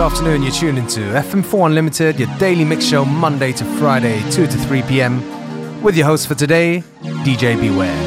good afternoon. You're tuned into FM4 Unlimited, your daily mix show Monday to Friday, 2 to 3 p.m. With your host for today, DJ Beware.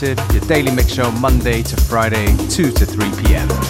Unlimited, your daily mix show Monday to Friday, 2 to 3 p.m.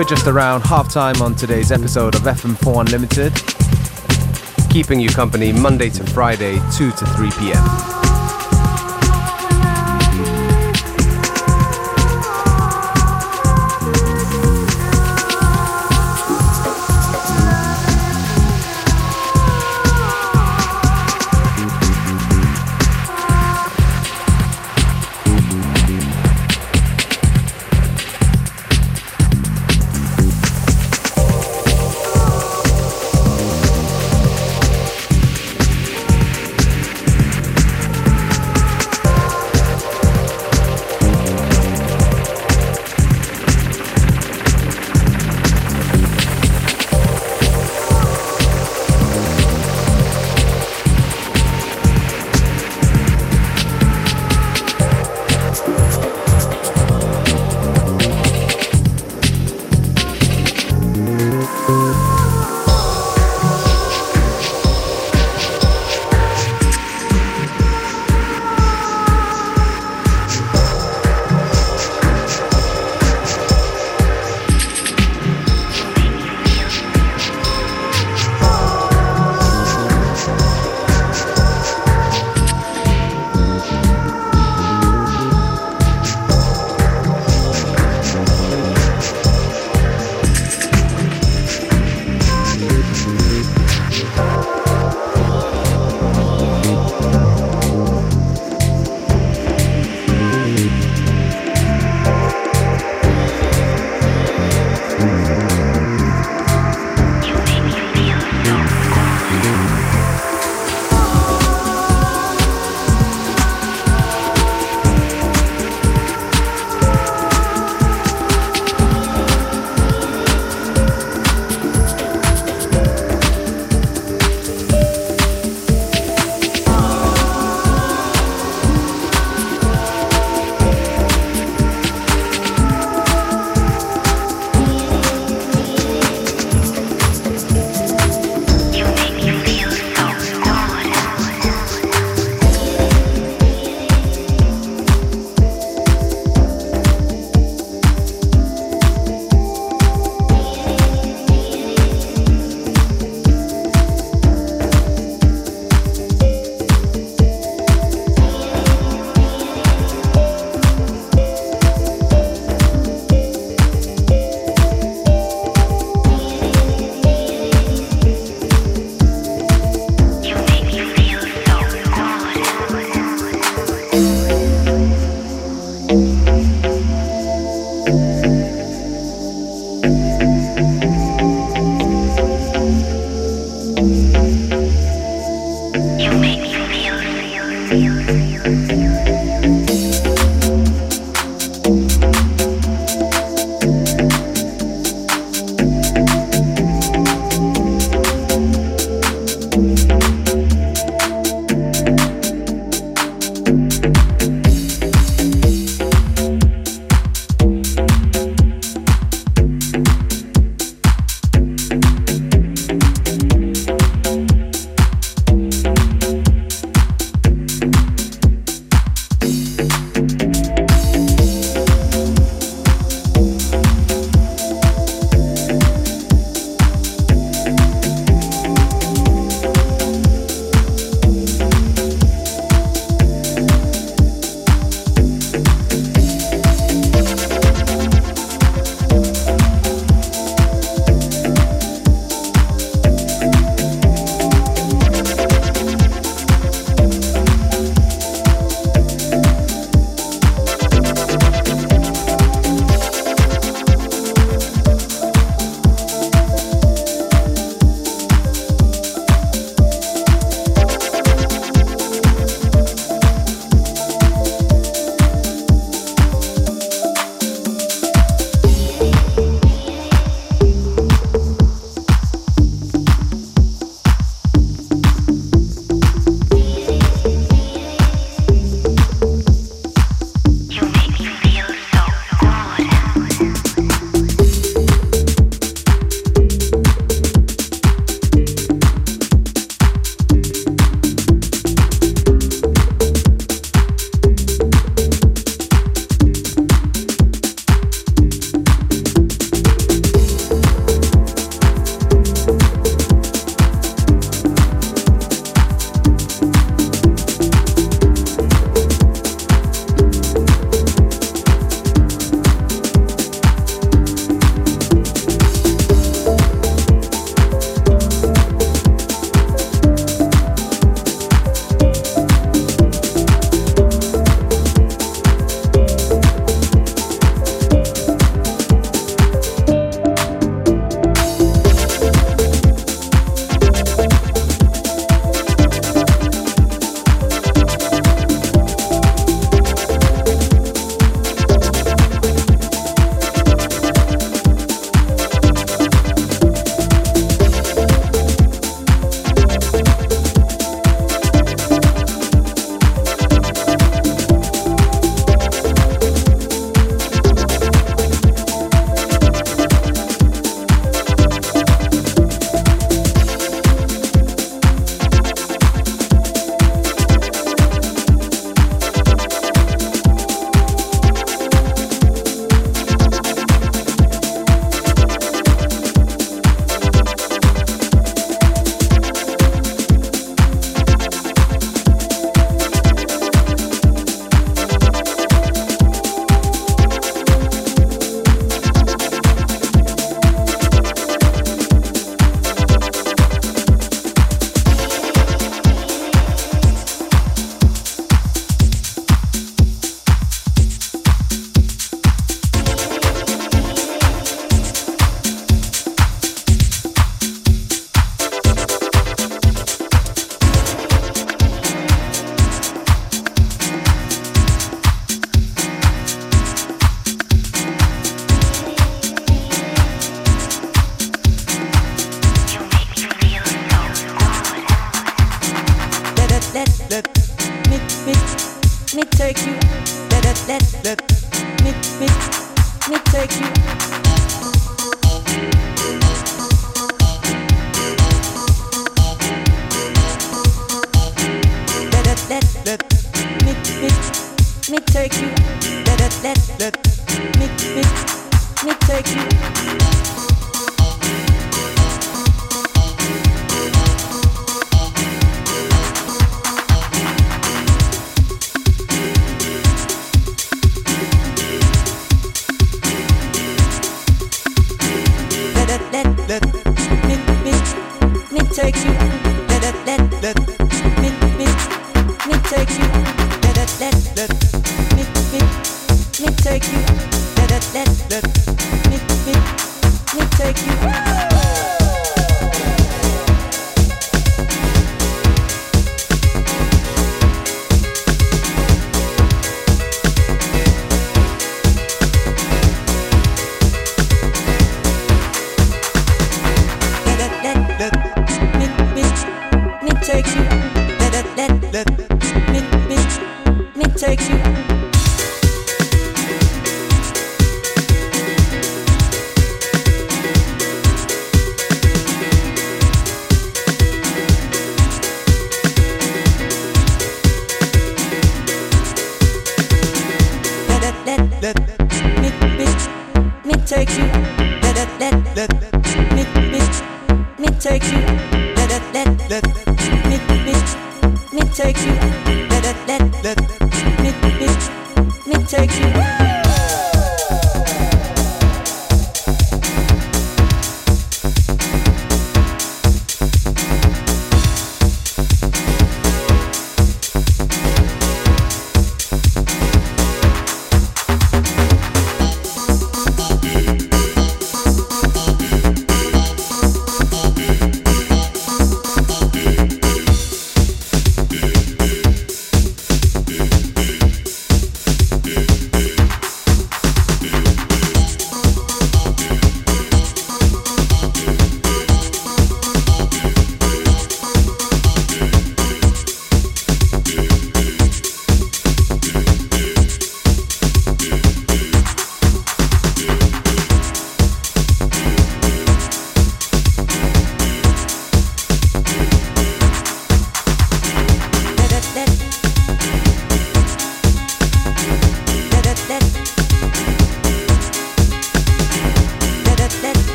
We're just around half time on today's episode of FM4 Unlimited, keeping you company Monday to Friday, 2 to 3 p.m.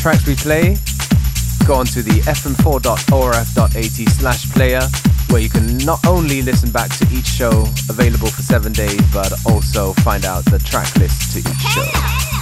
tracks we play, go on to the fm4.orf.at slash player where you can not only listen back to each show available for seven days, but also find out the track list to each show.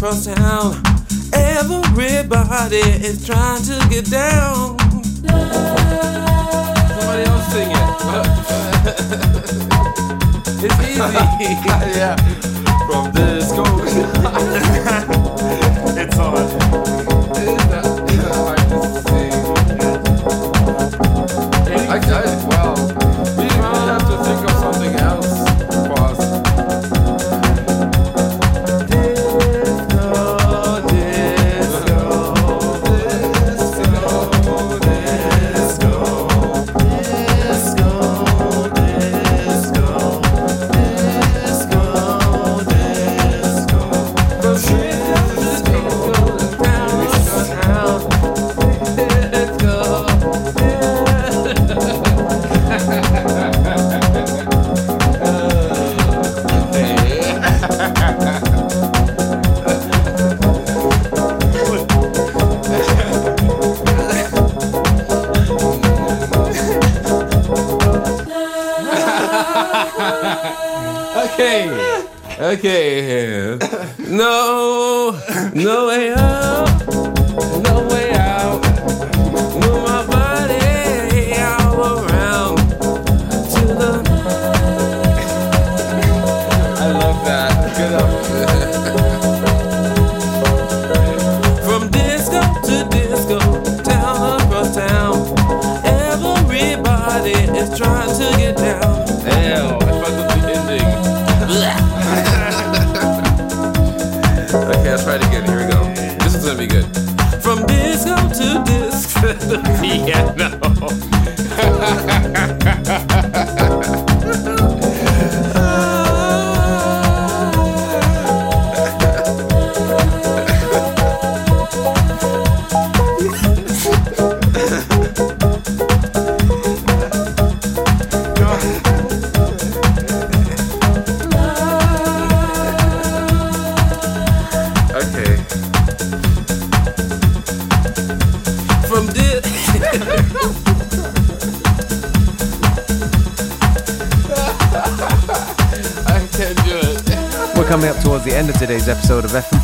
across town. Everybody is trying to get down. Somebody else sing it. it's easy. yeah. From disco. it's on.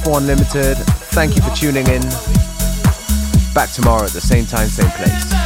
Unlimited. Thank you for tuning in. Back tomorrow at the same time, same place.